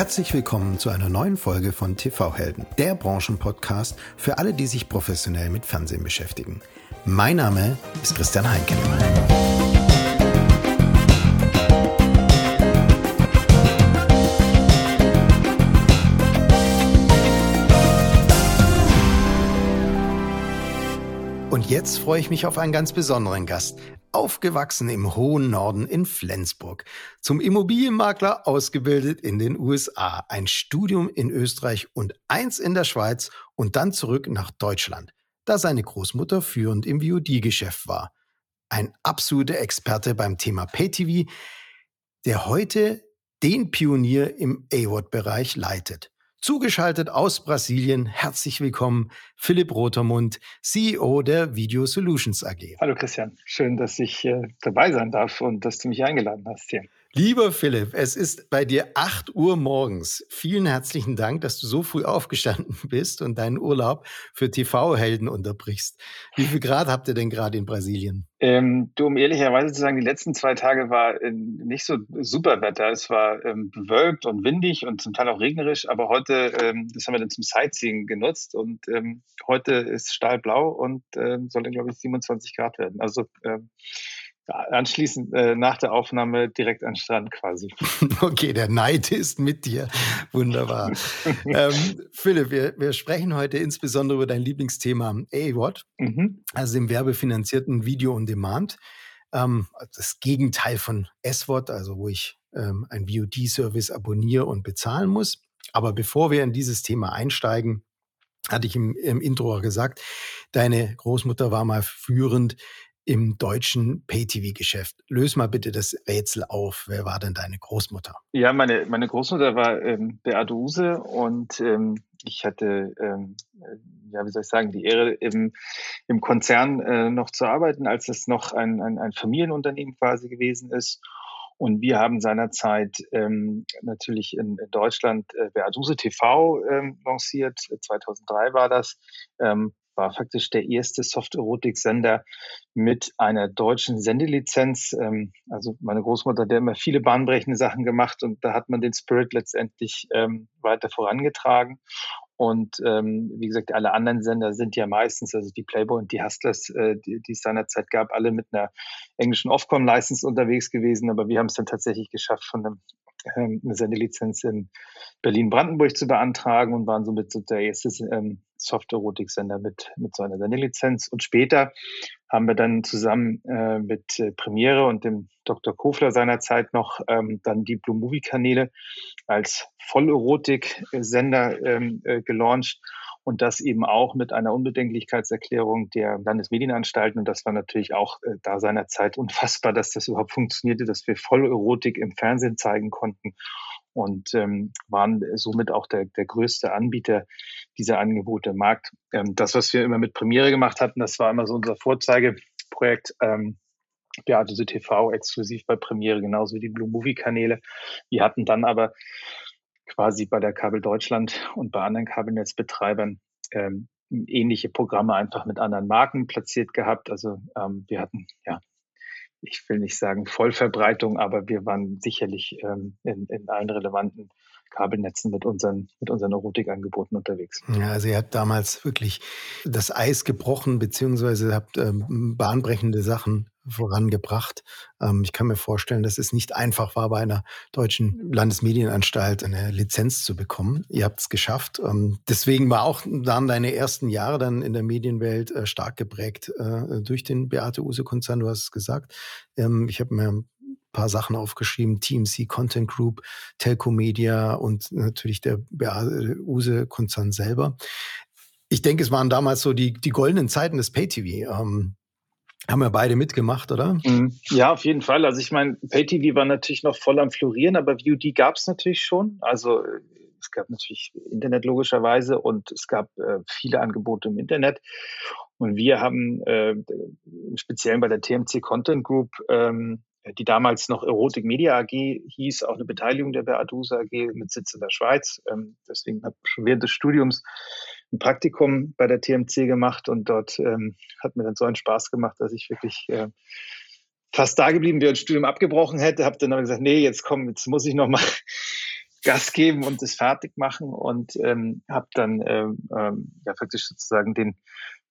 Herzlich willkommen zu einer neuen Folge von TV Helden, der Branchenpodcast für alle, die sich professionell mit Fernsehen beschäftigen. Mein Name ist Christian Heinke. Und jetzt freue ich mich auf einen ganz besonderen Gast. Aufgewachsen im hohen Norden in Flensburg. Zum Immobilienmakler ausgebildet in den USA. Ein Studium in Österreich und eins in der Schweiz und dann zurück nach Deutschland, da seine Großmutter führend im VOD-Geschäft war. Ein absoluter Experte beim Thema Pay-TV, der heute den Pionier im AWOD-Bereich leitet. Zugeschaltet aus Brasilien, herzlich willkommen, Philipp Rotermund, CEO der Video Solutions AG. Hallo Christian, schön, dass ich äh, dabei sein darf und dass du mich eingeladen hast hier. Lieber Philipp, es ist bei dir 8 Uhr morgens. Vielen herzlichen Dank, dass du so früh aufgestanden bist und deinen Urlaub für TV-Helden unterbrichst. Wie viel Grad habt ihr denn gerade in Brasilien? Ähm, du, um ehrlicherweise zu sagen, die letzten zwei Tage war äh, nicht so super Wetter. Es war ähm, bewölkt und windig und zum Teil auch regnerisch, aber heute, ähm, das haben wir dann zum Sightseeing genutzt und ähm, heute ist stahlblau und ähm, soll dann, glaube ich, 27 Grad werden. Also ähm, anschließend äh, nach der Aufnahme direkt an den Strand quasi. Okay, der Neid ist mit dir. Wunderbar. ähm, Philipp, wir, wir sprechen heute insbesondere über dein Lieblingsthema AWOD, mhm. also dem werbefinanzierten Video on Demand. Ähm, das Gegenteil von SWOD, also wo ich ähm, ein VOD-Service abonniere und bezahlen muss. Aber bevor wir in dieses Thema einsteigen, hatte ich im, im Intro gesagt, deine Großmutter war mal führend im deutschen Pay-TV-Geschäft. Löse mal bitte das Rätsel auf. Wer war denn deine Großmutter? Ja, meine, meine Großmutter war ähm, Beate Use und ähm, ich hatte, ähm, äh, ja, wie soll ich sagen, die Ehre, im, im Konzern äh, noch zu arbeiten, als es noch ein, ein, ein Familienunternehmen quasi gewesen ist. Und wir haben seinerzeit ähm, natürlich in, in Deutschland äh, Beaduse TV ähm, lanciert. 2003 war das. Ähm, war faktisch der erste Soft-Erotik-Sender mit einer deutschen Sendelizenz. Ähm, also meine Großmutter hat ja immer viele bahnbrechende Sachen gemacht und da hat man den Spirit letztendlich ähm, weiter vorangetragen. Und ähm, wie gesagt, alle anderen Sender sind ja meistens, also die Playboy und die Hustlers, äh, die, die es seinerzeit gab, alle mit einer englischen Ofcom-License unterwegs gewesen. Aber wir haben es dann tatsächlich geschafft, von einem ähm, eine Sendelizenz in Berlin-Brandenburg zu beantragen und waren somit so der erste ähm, Soft-Erotik-Sender mit, mit so einer Sendelizenz. Und später haben wir dann zusammen äh, mit äh, Premiere und dem Dr. Kofler seinerzeit noch ähm, dann die Blue Movie-Kanäle als Vollerotik-Sender ähm, äh, gelauncht und das eben auch mit einer Unbedenklichkeitserklärung der Landesmedienanstalten. Und das war natürlich auch äh, da seinerzeit unfassbar, dass das überhaupt funktionierte, dass wir Vollerotik im Fernsehen zeigen konnten und ähm, waren somit auch der, der größte Anbieter dieser Angebote im Markt. Ähm, das, was wir immer mit Premiere gemacht hatten, das war immer so unser Vorzeigeprojekt. Ähm, Beate TV exklusiv bei Premiere, genauso wie die Blue Movie Kanäle. Wir hatten dann aber quasi bei der Kabel Deutschland und bei anderen Kabelnetzbetreibern ähm, ähnliche Programme einfach mit anderen Marken platziert gehabt. Also ähm, wir hatten ja ich will nicht sagen Vollverbreitung, aber wir waren sicherlich ähm, in, in allen relevanten Kabelnetzen mit unseren, mit unseren Erotikangeboten unterwegs. Ja, also ihr habt damals wirklich das Eis gebrochen, beziehungsweise habt ähm, bahnbrechende Sachen vorangebracht. Ähm, ich kann mir vorstellen, dass es nicht einfach war, bei einer deutschen Landesmedienanstalt eine Lizenz zu bekommen. Ihr habt es geschafft. Ähm, deswegen war auch dann deine ersten Jahre dann in der Medienwelt äh, stark geprägt äh, durch den Beate Use-Konzern. Du hast es gesagt. Ähm, ich habe mir ein paar Sachen aufgeschrieben, TMC Content Group, Telco Media und natürlich der Use-Konzern selber. Ich denke, es waren damals so die, die goldenen Zeiten des Pay-TV. Ähm, haben wir beide mitgemacht, oder? Mhm. Ja, auf jeden Fall. Also ich meine, PayTV war natürlich noch voll am Florieren, aber VOD gab es natürlich schon. Also es gab natürlich Internet logischerweise und es gab äh, viele Angebote im Internet. Und wir haben äh, speziell bei der TMC Content Group, ähm, die damals noch Erotik Media AG hieß, auch eine Beteiligung der Beadusa AG mit Sitz in der Schweiz. Ähm, deswegen habe ich schon während des Studiums ein Praktikum bei der TMC gemacht und dort ähm, hat mir dann so einen Spaß gemacht, dass ich wirklich äh, fast da geblieben wäre und Studium abgebrochen hätte. Habe dann aber gesagt, nee, jetzt komm, jetzt muss ich noch mal Gas geben und das fertig machen und ähm, habe dann ähm, ähm, ja praktisch sozusagen den,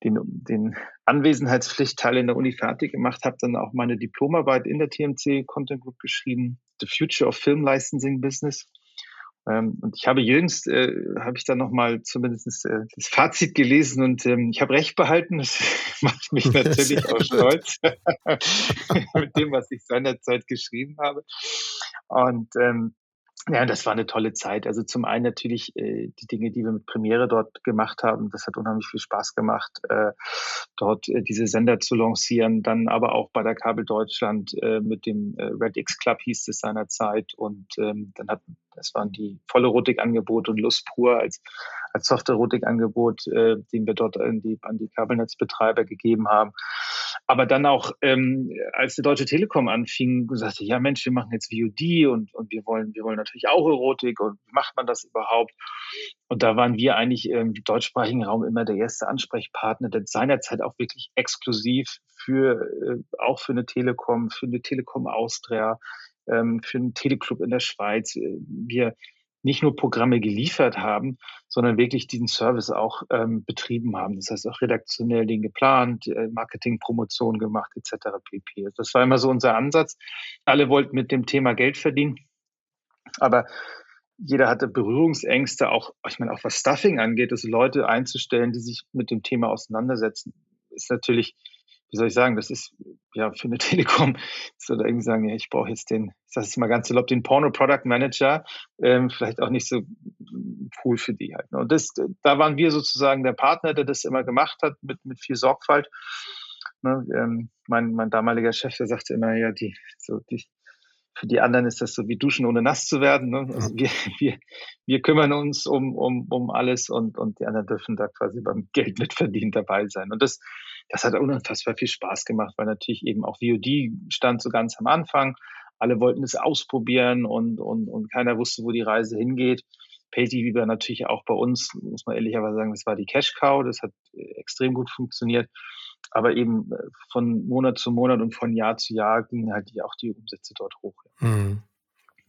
den, den Anwesenheitspflichtteil in der Uni fertig gemacht, habe dann auch meine Diplomarbeit in der TMC Content Group geschrieben, The Future of Film Licensing Business. Ähm, und ich habe jüngst, äh, habe ich dann nochmal zumindest äh, das Fazit gelesen und ähm, ich habe recht behalten. Das macht mich natürlich auch stolz mit dem, was ich seinerzeit geschrieben habe. Und ähm, ja, das war eine tolle Zeit. Also zum einen natürlich äh, die Dinge, die wir mit Premiere dort gemacht haben. Das hat unheimlich viel Spaß gemacht, äh, dort äh, diese Sender zu lancieren. Dann aber auch bei der Kabel Deutschland äh, mit dem äh, Red X Club hieß es seinerzeit. Und ähm, dann hat das waren die volle Rotik-Angebote und Lust pur als, als Software-Rotik-Angebot, äh, den wir dort an die, an die Kabelnetzbetreiber gegeben haben. Aber dann auch, ähm, als die Deutsche Telekom anfing, sagte, ja Mensch, wir machen jetzt VOD und, und wir wollen, wir wollen natürlich auch Erotik und macht man das überhaupt? Und da waren wir eigentlich im deutschsprachigen Raum immer der erste Ansprechpartner, der seinerzeit auch wirklich exklusiv für, äh, auch für eine Telekom, für eine Telekom Austria, ähm, für einen Teleclub in der Schweiz äh, wir nicht nur Programme geliefert haben, sondern wirklich diesen Service auch ähm, betrieben haben. Das heißt auch redaktionell den geplant, äh, Marketing, Promotion gemacht etc. pp. Das war immer so unser Ansatz. Alle wollten mit dem Thema Geld verdienen, aber jeder hatte Berührungsängste, auch ich meine auch was Stuffing angeht, also Leute einzustellen, die sich mit dem Thema auseinandersetzen, ist natürlich wie soll ich sagen, das ist ja für eine Telekom, so da irgendwie sagen, ja, ich brauche jetzt den, ich sage es mal ganz salopp, den Porno Product Manager, ähm, vielleicht auch nicht so cool für die halt. Ne? Und das, da waren wir sozusagen der Partner, der das immer gemacht hat mit, mit viel Sorgfalt. Ne? Ähm, mein, mein damaliger Chef, der sagte immer, ja, die, so die, für die anderen ist das so wie Duschen ohne nass zu werden. Ne? Also wir, wir, wir kümmern uns um, um, um alles und, und die anderen dürfen da quasi beim Geld mitverdienen dabei sein. Und das, das hat unfassbar viel Spaß gemacht, weil natürlich eben auch VOD stand so ganz am Anfang. Alle wollten es ausprobieren und, und, und keiner wusste, wo die Reise hingeht. PayTV war natürlich auch bei uns, muss man ehrlicherweise sagen, das war die Cash Cow, das hat äh, extrem gut funktioniert. Aber eben äh, von Monat zu Monat und von Jahr zu Jahr gingen halt die, auch die Umsätze dort hoch. Mhm.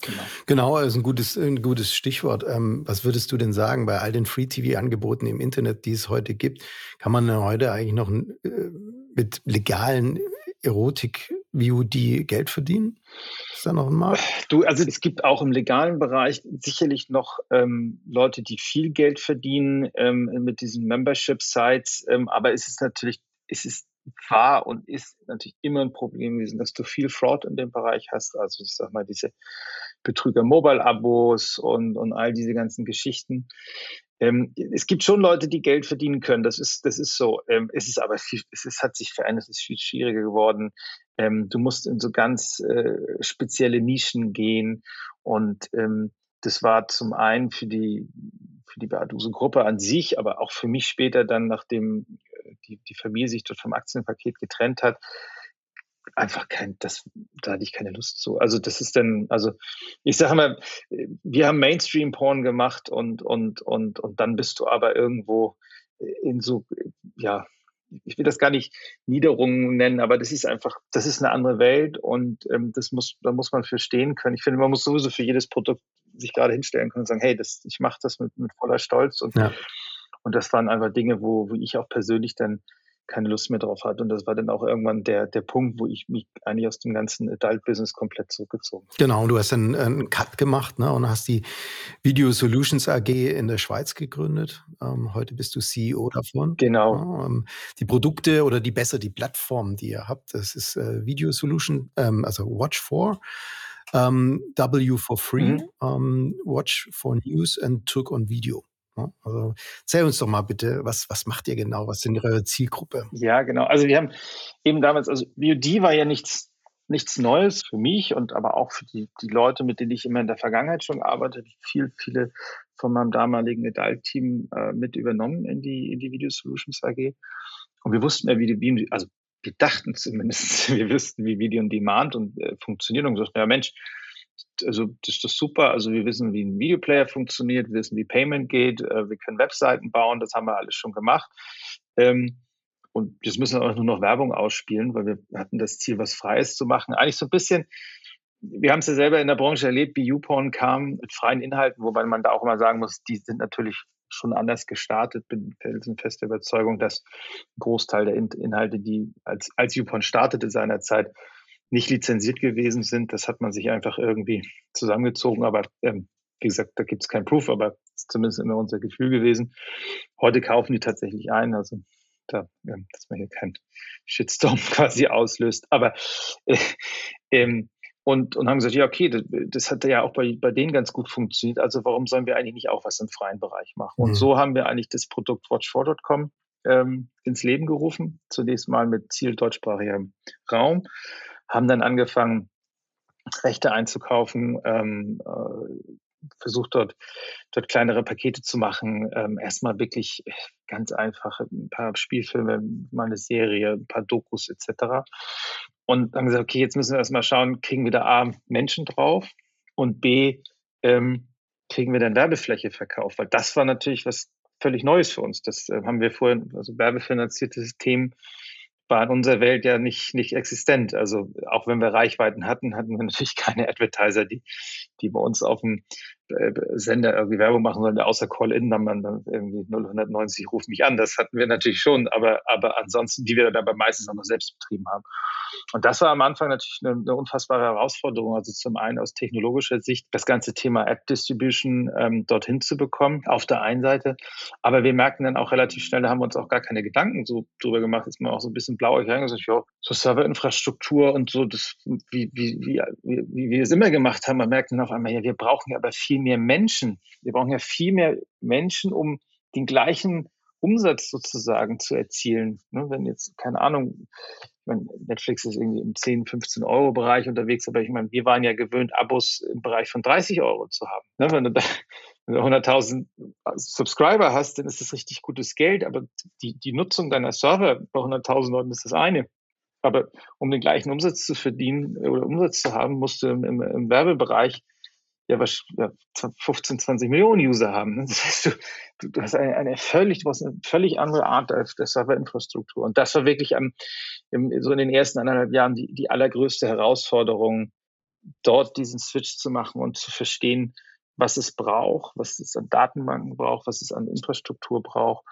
Genau. genau, ist ein gutes, ein gutes Stichwort. Ähm, was würdest du denn sagen bei all den Free-TV-Angeboten im Internet, die es heute gibt? Kann man heute eigentlich noch äh, mit legalen Erotik-VOD Geld verdienen? Ist da noch ein Markt? Du, also es gibt auch im legalen Bereich sicherlich noch ähm, Leute, die viel Geld verdienen ähm, mit diesen Membership-Sites, ähm, aber es ist natürlich, es ist war und ist natürlich immer ein Problem gewesen, dass du viel Fraud in dem Bereich hast. Also ich sag mal, diese Betrüger-Mobile-Abos und, und all diese ganzen Geschichten. Ähm, es gibt schon Leute, die Geld verdienen können. Das ist, das ist so. Ähm, es ist aber viel, es ist, hat sich verändert, es ist viel schwieriger geworden. Ähm, du musst in so ganz äh, spezielle Nischen gehen. Und ähm, das war zum einen für die, für die Beaduse-Gruppe an sich, aber auch für mich später dann, nachdem äh, die, die Familie sich dort vom Aktienpaket getrennt hat, einfach kein, das, da hatte ich keine Lust zu. Also das ist dann, also ich sage mal, wir haben Mainstream-Porn gemacht und, und, und, und dann bist du aber irgendwo in so, ja, ich will das gar nicht Niederungen nennen, aber das ist einfach, das ist eine andere Welt und ähm, das muss, da muss man für stehen können. Ich finde, man muss sowieso für jedes Produkt sich gerade hinstellen können und sagen, hey, das, ich mache das mit, mit voller Stolz und, ja. und das waren einfach Dinge, wo, wo ich auch persönlich dann keine Lust mehr drauf hatte. Und das war dann auch irgendwann der, der Punkt, wo ich mich eigentlich aus dem ganzen Adult-Business komplett zurückgezogen Genau, und du hast dann einen Cut gemacht ne, und hast die Video Solutions AG in der Schweiz gegründet. Ähm, heute bist du CEO davon. Genau. Ja, ähm, die Produkte oder die besser die Plattform, die ihr habt, das ist äh, Video Solution, ähm, also Watch 4. Um, ähm, w for Free, mhm. um, ähm, Watch for News and Took on Video. Ne? Also erzähl uns doch mal bitte, was, was macht ihr genau? Was sind eure Zielgruppe? Ja, genau. Also wir haben eben damals, also VOD war ja nichts, nichts Neues für mich und aber auch für die, die Leute, mit denen ich immer in der Vergangenheit schon gearbeitet habe, viel, viele von meinem damaligen Adult-Team äh, mit übernommen in die, in Video Solutions AG. Und wir wussten ja, wie die, wie, also wir dachten zumindest, wir wüssten, wie Video on Demand und äh, funktioniert und gesagt, ja Mensch, also das ist das super. Also wir wissen, wie ein Videoplayer funktioniert, wir wissen, wie Payment geht, äh, wir können Webseiten bauen, das haben wir alles schon gemacht. Ähm, und jetzt müssen wir auch nur noch Werbung ausspielen, weil wir hatten das Ziel, was Freies zu machen. Eigentlich so ein bisschen, wir haben es ja selber in der Branche erlebt, wie YouPorn kam mit freien Inhalten, wobei man da auch immer sagen muss, die sind natürlich schon anders gestartet. Bin felsenfester Überzeugung, dass ein Großteil der Inhalte, die als, als YouPorn startete seinerzeit, nicht lizenziert gewesen sind. Das hat man sich einfach irgendwie zusammengezogen. Aber ähm, wie gesagt, da gibt es kein Proof, aber das ist zumindest immer unser Gefühl gewesen. Heute kaufen die tatsächlich ein. Also da, ja, dass man hier keinen Shitstorm quasi auslöst. Aber äh, ähm, und, und haben gesagt, ja, okay, das, das hat ja auch bei, bei denen ganz gut funktioniert. Also warum sollen wir eigentlich nicht auch was im freien Bereich machen? Und mhm. so haben wir eigentlich das Produkt Watch4.com ähm, ins Leben gerufen. Zunächst mal mit Ziel deutschsprachigem Raum. Haben dann angefangen, Rechte einzukaufen, ähm, äh, versucht dort, dort kleinere Pakete zu machen. Ähm, erstmal wirklich ganz einfach ein paar Spielfilme, mal eine Serie, ein paar Dokus etc. Und dann gesagt, okay, jetzt müssen wir erstmal schauen, kriegen wir da A, Menschen drauf und B, ähm, kriegen wir dann Werbefläche verkauft? Weil das war natürlich was völlig Neues für uns. Das äh, haben wir vorher, also werbefinanzierte Themen war in unserer Welt ja nicht, nicht existent. Also auch wenn wir Reichweiten hatten, hatten wir natürlich keine Advertiser, die, die bei uns auf dem Sender irgendwie Werbung machen sollen, außer Call-In, dann man dann irgendwie 090 ruft mich an. Das hatten wir natürlich schon, aber, aber ansonsten, die wir dann aber meistens auch noch selbst betrieben haben. Und das war am Anfang natürlich eine, eine unfassbare Herausforderung. Also zum einen aus technologischer Sicht das ganze Thema App Distribution ähm, dorthin zu bekommen, auf der einen Seite. Aber wir merken dann auch relativ schnell, da haben wir uns auch gar keine Gedanken so drüber gemacht, ist man auch so ein bisschen blauig reingesagt, ja, so Serverinfrastruktur und so, das, wie, wie, wie, wie, wie wir es immer gemacht haben, man merkt dann auf einmal, ja, wir brauchen ja aber viel mehr Menschen. Wir brauchen ja viel mehr Menschen, um den gleichen Umsatz sozusagen zu erzielen. Ne, wenn jetzt, keine Ahnung, meine, Netflix ist irgendwie im 10, 15 Euro Bereich unterwegs, aber ich meine, wir waren ja gewöhnt, Abos im Bereich von 30 Euro zu haben. Ne? Wenn du da wenn du 100.000 Subscriber hast, dann ist das richtig gutes Geld, aber die, die Nutzung deiner Server bei 100.000 Leuten ist das eine. Aber um den gleichen Umsatz zu verdienen oder Umsatz zu haben, musst du im, im, im Werbebereich ja, was, ja 15, 20 Millionen User haben. Ne? Das heißt, du, du hast eine, eine völlig, du hast eine völlig andere Art der, der Serverinfrastruktur. Und das war wirklich am, im, so in den ersten anderthalb Jahren die, die allergrößte Herausforderung, dort diesen Switch zu machen und zu verstehen, was es braucht, was es an Datenbanken braucht, was es an Infrastruktur braucht.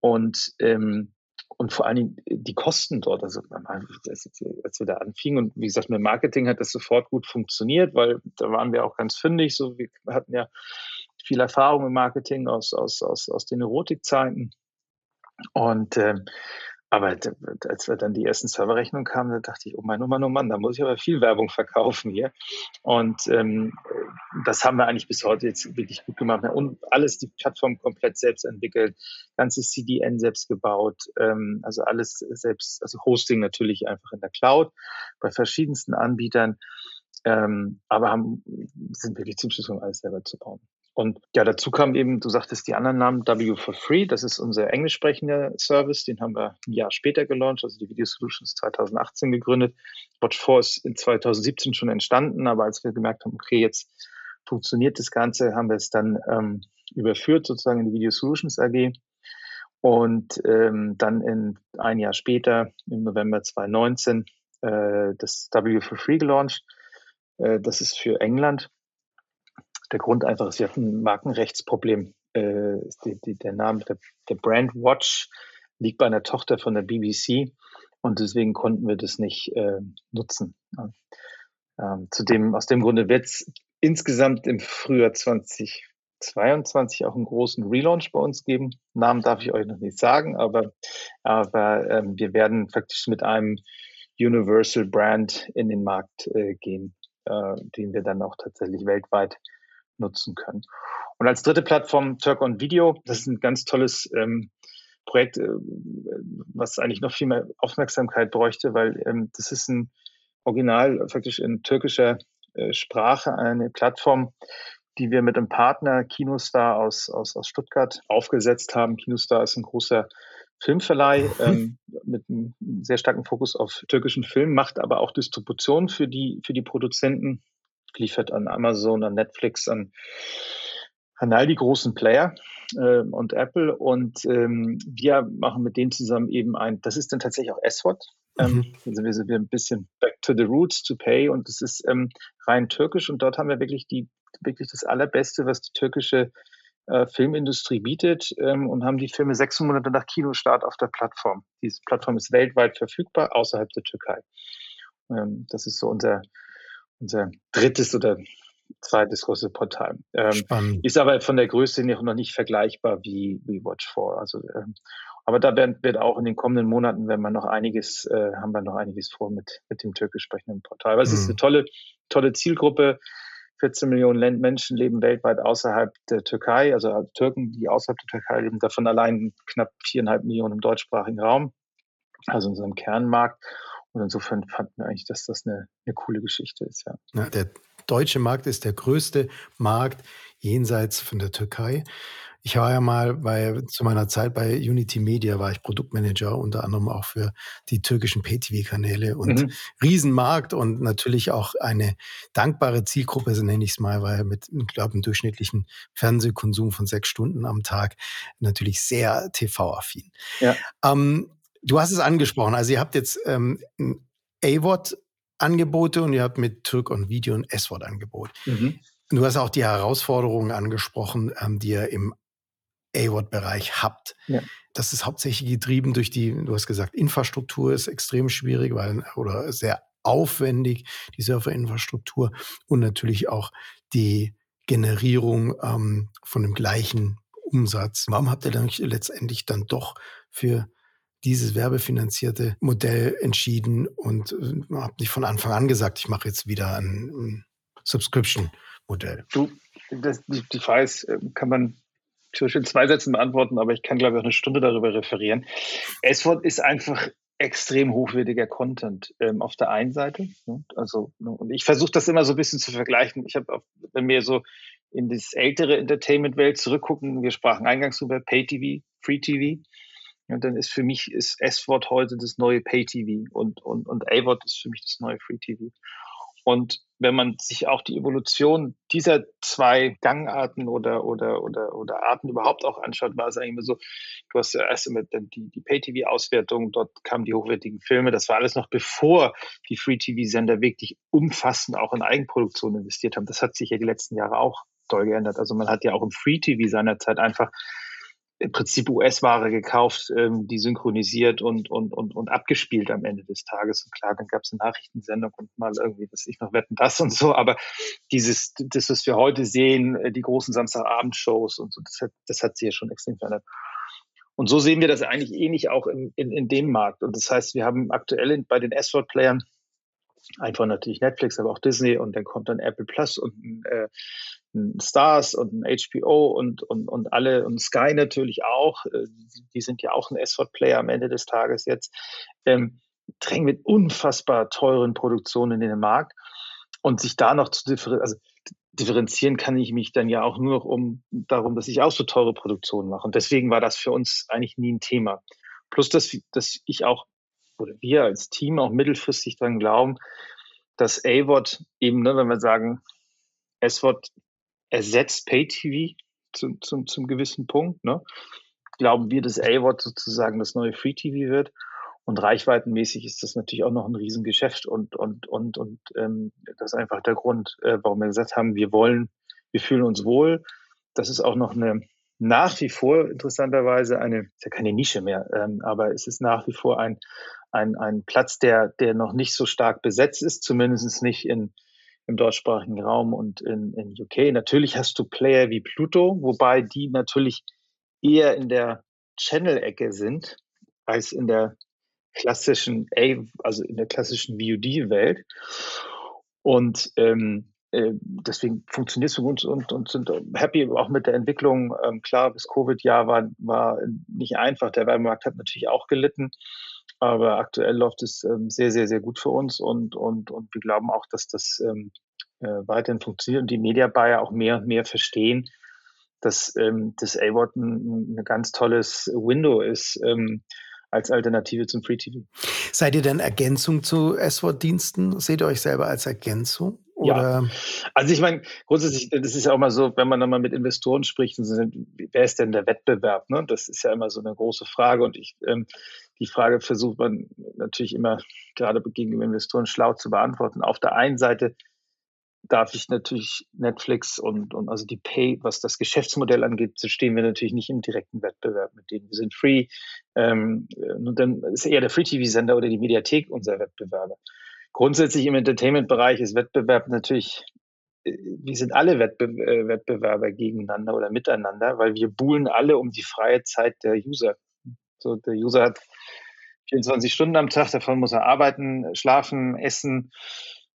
Und ähm, und vor allen Dingen die Kosten dort. Also als wir da anfingen und wie gesagt, mit Marketing hat das sofort gut funktioniert, weil da waren wir auch ganz fündig. So, wir hatten ja viel Erfahrung im Marketing aus, aus, aus, aus den Erotikzeiten. Und ähm, aber als wir dann die ersten Serverrechnungen kamen, da dachte ich, oh Mann, oh Mann, oh Mann, da muss ich aber viel Werbung verkaufen hier. Und ähm, das haben wir eigentlich bis heute jetzt wirklich gut gemacht. Und alles die Plattform komplett selbst entwickelt, ganzes CDN selbst gebaut, ähm, also alles selbst, also Hosting natürlich einfach in der Cloud bei verschiedensten Anbietern, ähm, aber haben, sind wirklich zum Schluss, um alles selber zu bauen. Und ja, dazu kam eben, du sagtest die anderen Namen, W for Free, das ist unser englisch sprechender Service, den haben wir ein Jahr später gelauncht, also die Video Solutions 2018 gegründet. Watch 4 ist in 2017 schon entstanden, aber als wir gemerkt haben, okay, jetzt funktioniert das Ganze, haben wir es dann ähm, überführt sozusagen in die Video Solutions AG und ähm, dann in ein Jahr später, im November 2019, äh, das W for Free gelauncht. Äh, das ist für England der Grund einfach ist, wir hatten ein Markenrechtsproblem. Äh, die, die, der Name der, der Brand Watch liegt bei einer Tochter von der BBC und deswegen konnten wir das nicht äh, nutzen. Ähm, zudem, aus dem Grunde wird es insgesamt im Frühjahr 2022 auch einen großen Relaunch bei uns geben. Namen darf ich euch noch nicht sagen, aber, aber ähm, wir werden faktisch mit einem Universal Brand in den Markt äh, gehen, äh, den wir dann auch tatsächlich weltweit nutzen können. Und als dritte Plattform Turk on Video, das ist ein ganz tolles ähm, Projekt, äh, was eigentlich noch viel mehr Aufmerksamkeit bräuchte, weil ähm, das ist ein Original faktisch in türkischer äh, Sprache, eine Plattform, die wir mit einem Partner Kinostar aus, aus, aus Stuttgart aufgesetzt haben. Kinostar ist ein großer Filmverleih ähm, mit einem sehr starken Fokus auf türkischen Film, macht aber auch Distribution für die, für die Produzenten liefert an Amazon, an Netflix, an, an all die großen Player äh, und Apple. Und ähm, wir machen mit denen zusammen eben ein, das ist dann tatsächlich auch SWOT. Ähm, mhm. Also wir sind ein bisschen back to the roots to pay und es ist ähm, rein türkisch und dort haben wir wirklich die wirklich das allerbeste, was die türkische äh, Filmindustrie bietet ähm, und haben die Filme sechs Monate nach Kinostart auf der Plattform. Diese Plattform ist weltweit verfügbar außerhalb der Türkei. Ähm, das ist so unser unser drittes oder zweites große Portal. Ähm, ist aber von der Größe noch nicht vergleichbar wie, wie Watch 4. Also, ähm, aber da wird, wird, auch in den kommenden Monaten, wenn man noch einiges, äh, haben wir noch einiges vor mit, mit dem türkisch sprechenden Portal. Aber es mhm. ist eine tolle, tolle Zielgruppe. 14 Millionen Menschen leben weltweit außerhalb der Türkei, also Türken, die außerhalb der Türkei leben, davon allein knapp viereinhalb Millionen im deutschsprachigen Raum, also in unserem Kernmarkt. Und insofern fanden wir eigentlich, dass das eine, eine coole Geschichte ist. Ja. ja. der deutsche Markt ist der größte Markt jenseits von der Türkei. Ich war ja mal bei, zu meiner Zeit bei Unity Media, war ich Produktmanager, unter anderem auch für die türkischen Pay-TV-Kanäle und mhm. Riesenmarkt und natürlich auch eine dankbare Zielgruppe, so nenne ich es mal, weil mit, ich glaube, einem durchschnittlichen Fernsehkonsum von sechs Stunden am Tag natürlich sehr TV-affin. Ja. Ähm, du hast es angesprochen, also ihr habt jetzt ähm, ein AWOT Angebote und ihr habt mit Türk und Video ein S-Wort-Angebot. Mhm. Du hast auch die Herausforderungen angesprochen, ähm, die ihr im A-Word-Bereich habt. Ja. Das ist hauptsächlich getrieben durch die, du hast gesagt, Infrastruktur ist extrem schwierig weil, oder sehr aufwendig, die Surferinfrastruktur und natürlich auch die Generierung ähm, von dem gleichen Umsatz. Warum habt ihr dann letztendlich dann doch für dieses werbefinanzierte Modell entschieden und äh, habe nicht von Anfang an gesagt, ich mache jetzt wieder ein, ein Subscription-Modell. Du, das, die, die Frage ist, äh, kann man in zwei Sätzen beantworten, aber ich kann, glaube ich, auch eine Stunde darüber referieren. S-Wort ist einfach extrem hochwertiger Content ähm, auf der einen Seite. Ne? Also, ne? und ich versuche das immer so ein bisschen zu vergleichen. Ich habe, wenn wir so in das ältere Entertainment-Welt zurückgucken, wir sprachen eingangs über Pay-TV, Free-TV. Und dann ist für mich ist S-Wort heute das neue Pay-TV und, und, und A-Wort ist für mich das neue Free-TV. Und wenn man sich auch die Evolution dieser zwei Gangarten oder, oder, oder, oder Arten überhaupt auch anschaut, war es eigentlich immer so, du hast ja erst immer die, die Pay-TV-Auswertung, dort kamen die hochwertigen Filme, das war alles noch bevor die Free-TV-Sender wirklich umfassend auch in Eigenproduktion investiert haben. Das hat sich ja die letzten Jahre auch doll geändert. Also man hat ja auch im Free-TV seinerzeit einfach im Prinzip US-Ware gekauft, ähm, die synchronisiert und, und, und, und abgespielt am Ende des Tages. Und klar, dann gab es eine Nachrichtensendung und mal irgendwie, dass ich noch wetten, das und so. Aber dieses, das, was wir heute sehen, äh, die großen Samstagabendshows und so, das hat, das hat sich ja schon extrem verändert. Und so sehen wir das eigentlich ähnlich auch in, in, in dem Markt. Und das heißt, wir haben aktuell bei den S-Word-Playern einfach natürlich Netflix, aber auch Disney und dann kommt dann Apple Plus und äh, Stars und ein HBO und, und, und alle und Sky natürlich auch. Äh, die sind ja auch ein S-Word-Player am Ende des Tages jetzt. Ähm, drängen mit unfassbar teuren Produktionen in den Markt und sich da noch zu differenzieren, also differenzieren kann ich mich dann ja auch nur noch um darum, dass ich auch so teure Produktionen mache. Und deswegen war das für uns eigentlich nie ein Thema. Plus, dass, dass ich auch oder wir als Team auch mittelfristig daran glauben, dass A-Wort eben, ne, wenn wir sagen, S-Wort ersetzt Pay-TV zum, zum, zum gewissen Punkt, ne, glauben wir, dass A-Wort sozusagen das neue Free-TV wird. Und reichweitenmäßig ist das natürlich auch noch ein Riesengeschäft und, und, und, und ähm, das ist einfach der Grund, äh, warum wir gesagt haben, wir wollen, wir fühlen uns wohl. Das ist auch noch eine nach wie vor interessanterweise eine, ist ja keine Nische mehr, ähm, aber es ist nach wie vor ein, ein, ein Platz, der, der noch nicht so stark besetzt ist, zumindest nicht in, im deutschsprachigen Raum und in, in UK. Natürlich hast du Player wie Pluto, wobei die natürlich eher in der Channel-Ecke sind als in der klassischen A, also in der klassischen VOD-Welt. Und ähm, äh, deswegen funktioniert es uns und, und sind happy auch mit der Entwicklung. Ähm, klar, das Covid-Jahr war, war nicht einfach. Der Werbemarkt hat natürlich auch gelitten. Aber aktuell läuft es ähm, sehr, sehr, sehr gut für uns und, und, und wir glauben auch, dass das ähm, äh, weiterhin funktioniert und die Media Buyer auch mehr und mehr verstehen, dass ähm, das A-Wort ein, ein, ganz tolles Window ist ähm, als Alternative zum Free TV. Seid ihr denn Ergänzung zu S-Wort-Diensten? Seht ihr euch selber als Ergänzung? Oder? Ja. Also ich meine, grundsätzlich, das ist ja auch mal so, wenn man dann mal mit Investoren spricht, wer ist denn der Wettbewerb? Ne? Das ist ja immer so eine große Frage und ich, ähm, die Frage versucht man natürlich immer gerade gegenüber Investoren schlau zu beantworten. Auf der einen Seite darf ich natürlich Netflix und, und also die Pay, was das Geschäftsmodell angeht, so stehen wir natürlich nicht im direkten Wettbewerb mit denen. Wir sind free. Ähm, und dann ist eher der Free-TV-Sender oder die Mediathek unser Wettbewerber. Grundsätzlich im Entertainment-Bereich ist Wettbewerb natürlich, äh, wir sind alle Wettbe äh, Wettbewerber gegeneinander oder miteinander, weil wir buhlen alle um die freie Zeit der User. So, der User hat 24 Stunden am Tag, davon muss er arbeiten, schlafen, essen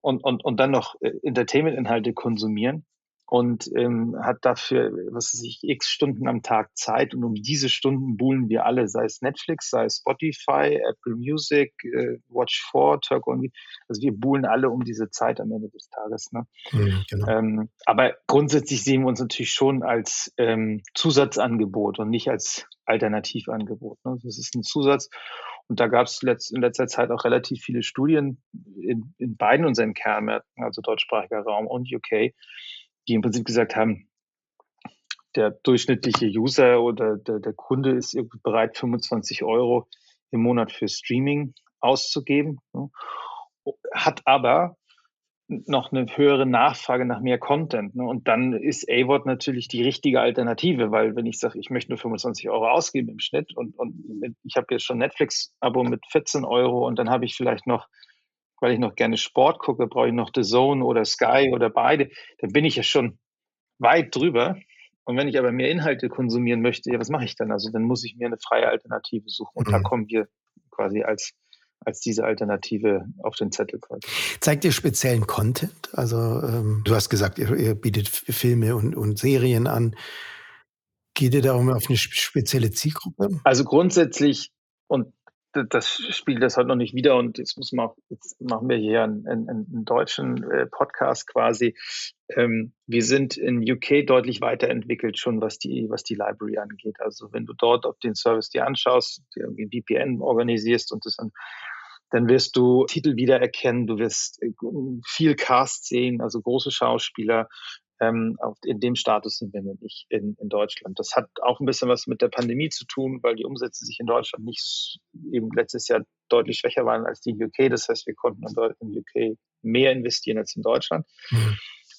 und, und, und dann noch äh, Entertainment-Inhalte konsumieren und ähm, hat dafür, was weiß ich, x Stunden am Tag Zeit und um diese Stunden buhlen wir alle, sei es Netflix, sei es Spotify, Apple Music, äh, Watch 4, Turk und also wir buhlen alle um diese Zeit am Ende des Tages. Ne? Mhm, genau. ähm, aber grundsätzlich sehen wir uns natürlich schon als ähm, Zusatzangebot und nicht als Alternativangebot. Ne? Das ist ein Zusatz und da gab es in letzter Zeit auch relativ viele Studien in, in beiden unseren Kernmärkten, also deutschsprachiger Raum und UK, die im Prinzip gesagt haben, der durchschnittliche User oder der, der Kunde ist bereit, 25 Euro im Monat für Streaming auszugeben, ne? hat aber noch eine höhere Nachfrage nach mehr Content. Ne? Und dann ist AWOD natürlich die richtige Alternative, weil wenn ich sage, ich möchte nur 25 Euro ausgeben im Schnitt und, und ich habe jetzt schon Netflix-Abo mit 14 Euro und dann habe ich vielleicht noch weil ich noch gerne Sport gucke, brauche ich noch The Zone oder Sky oder beide, dann bin ich ja schon weit drüber. Und wenn ich aber mehr Inhalte konsumieren möchte, ja, was mache ich dann? Also dann muss ich mir eine freie Alternative suchen. Und mhm. da kommen wir quasi als, als diese Alternative auf den Zettel quasi. Zeigt ihr speziellen Content? Also ähm, du hast gesagt, ihr, ihr bietet Filme und, und Serien an. Geht ihr darum auf eine spezielle Zielgruppe? Also grundsätzlich, und das spielt das heute noch nicht wieder und jetzt muss man auch, jetzt machen wir hier einen, einen, einen deutschen äh, Podcast quasi. Ähm, wir sind in UK deutlich weiterentwickelt schon, was die, was die Library angeht. Also wenn du dort auf den Service dir anschaust, dir irgendwie VPN organisierst und das dann dann wirst du Titel wiedererkennen, du wirst äh, viel Cast sehen, also große Schauspieler, ähm, in dem Status sind wir nämlich in, in Deutschland. Das hat auch ein bisschen was mit der Pandemie zu tun, weil die Umsätze sich in Deutschland nicht eben letztes Jahr deutlich schwächer waren als die in UK. Das heißt, wir konnten in UK mehr investieren als in Deutschland. Mhm.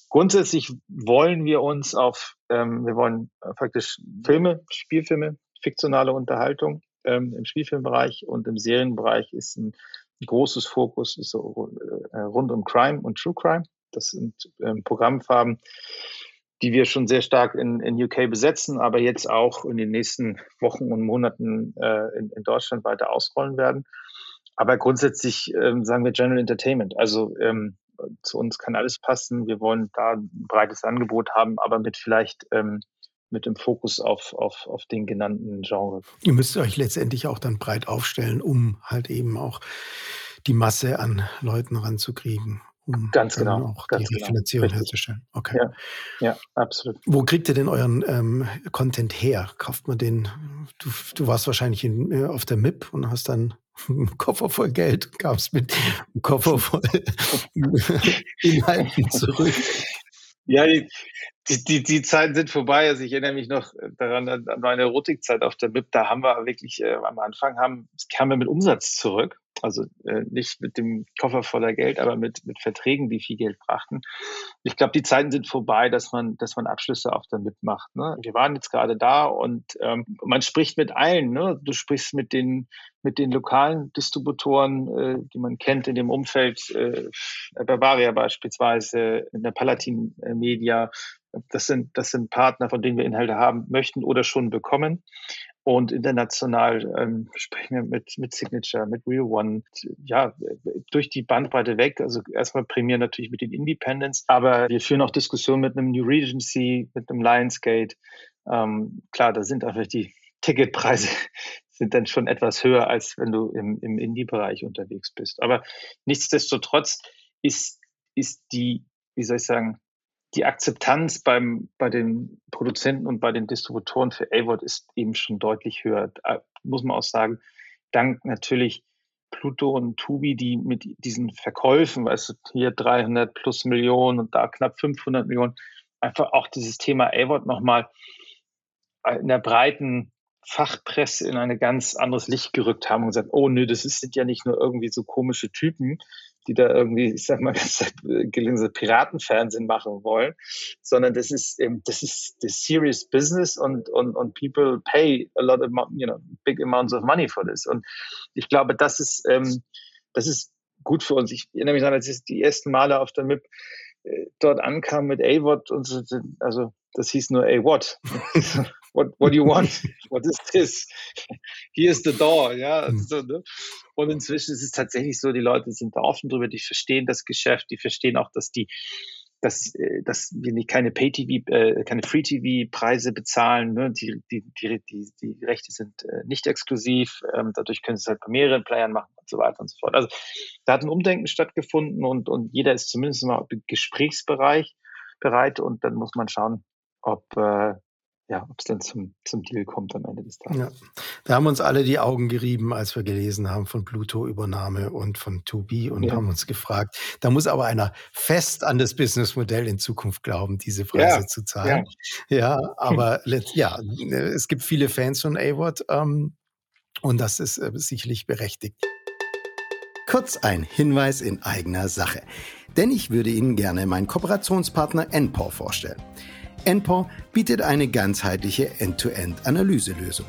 Grundsätzlich wollen wir uns auf, ähm, wir wollen praktisch Filme, Spielfilme, fiktionale Unterhaltung ähm, im Spielfilmbereich und im Serienbereich ist ein großes Fokus ist so, äh, rund um Crime und True Crime. Das sind ähm, Programmfarben, die wir schon sehr stark in, in UK besetzen, aber jetzt auch in den nächsten Wochen und Monaten äh, in, in Deutschland weiter ausrollen werden. Aber grundsätzlich ähm, sagen wir General Entertainment. Also ähm, zu uns kann alles passen. Wir wollen da ein breites Angebot haben, aber mit vielleicht ähm, mit dem Fokus auf, auf, auf den genannten Genre. Ihr müsst euch letztendlich auch dann breit aufstellen, um halt eben auch die Masse an Leuten ranzukriegen um ganz genau auch ganz die Refinanzierung genau. herzustellen. Okay. Ja, ja, absolut. Wo kriegt ihr denn euren ähm, Content her? Kauft man den? Du, du warst wahrscheinlich in, äh, auf der MIP und hast dann einen Koffer voll Geld und kamst mit einem Koffer voll Inhalten zurück. Ja, die, die, die, die Zeiten sind vorbei. Also ich erinnere mich noch daran an meine Erotikzeit auf der MIP. Da haben wir wirklich äh, am Anfang haben, kamen wir mit Umsatz zurück. Also äh, nicht mit dem Koffer voller Geld, aber mit, mit Verträgen, die viel Geld brachten. Ich glaube, die Zeiten sind vorbei, dass man, dass man Abschlüsse auch damit macht. Ne? Wir waren jetzt gerade da und ähm, man spricht mit allen. Ne? Du sprichst mit den, mit den lokalen Distributoren, äh, die man kennt in dem Umfeld, äh, Bavaria beispielsweise, in der Palatin Media. Das sind, das sind Partner, von denen wir Inhalte haben möchten oder schon bekommen. Und international ähm, sprechen wir mit, mit Signature, mit Real One, ja, durch die Bandbreite weg. Also erstmal prämieren natürlich mit den Independents, aber wir führen auch Diskussionen mit einem New Regency, mit einem Lionsgate. Ähm, klar, da sind einfach die Ticketpreise sind dann schon etwas höher, als wenn du im, im Indie-Bereich unterwegs bist. Aber nichtsdestotrotz ist, ist die, wie soll ich sagen, die Akzeptanz beim, bei den Produzenten und bei den Distributoren für AWOD ist eben schon deutlich höher. Da muss man auch sagen, dank natürlich Pluto und Tubi, die mit diesen Verkäufen, weißt du, hier 300 plus Millionen und da knapp 500 Millionen, einfach auch dieses Thema A-Wort nochmal in der breiten Fachpresse in ein ganz anderes Licht gerückt haben und gesagt, oh nö, das sind ja nicht nur irgendwie so komische Typen, die da irgendwie, ich sag mal, gelinde Piratenfernsehen machen wollen, sondern das ist, das ist the serious business und, und, und people pay a lot of, you know, big amounts of money for this. Und ich glaube, das ist, ähm, das ist gut für uns. Ich erinnere mich daran, als ich die ersten Male auf der MIP äh, dort ankam mit A-Wort und so, also das hieß nur A-What. what, what do you want? What is this? Here's the door. Ja, hm. so, ne? Und inzwischen ist es tatsächlich so, die Leute sind da offen drüber, die verstehen das Geschäft, die verstehen auch, dass die dass, äh, dass wir nicht keine Pay-TV, äh, keine Free-TV-Preise bezahlen. Ne? Die, die, die, die, die Rechte sind äh, nicht exklusiv. Ähm, dadurch können sie es halt bei mehreren Playern machen und so weiter und so fort. Also da hat ein Umdenken stattgefunden und, und jeder ist zumindest mal im Gesprächsbereich bereit und dann muss man schauen, ob, äh, ja, ob es denn zum, zum Deal kommt am Ende des Tages. Ja. Da haben uns alle die Augen gerieben, als wir gelesen haben von Pluto-Übernahme und von 2B und ja. haben uns gefragt, da muss aber einer fest an das Businessmodell in Zukunft glauben, diese Preise ja. zu zahlen. Ja, ja aber ja, es gibt viele Fans von A-Word ähm, und das ist äh, sicherlich berechtigt. Kurz ein Hinweis in eigener Sache. Denn ich würde Ihnen gerne meinen Kooperationspartner NPOR vorstellen. NPOR bietet eine ganzheitliche End-to-End-Analyselösung.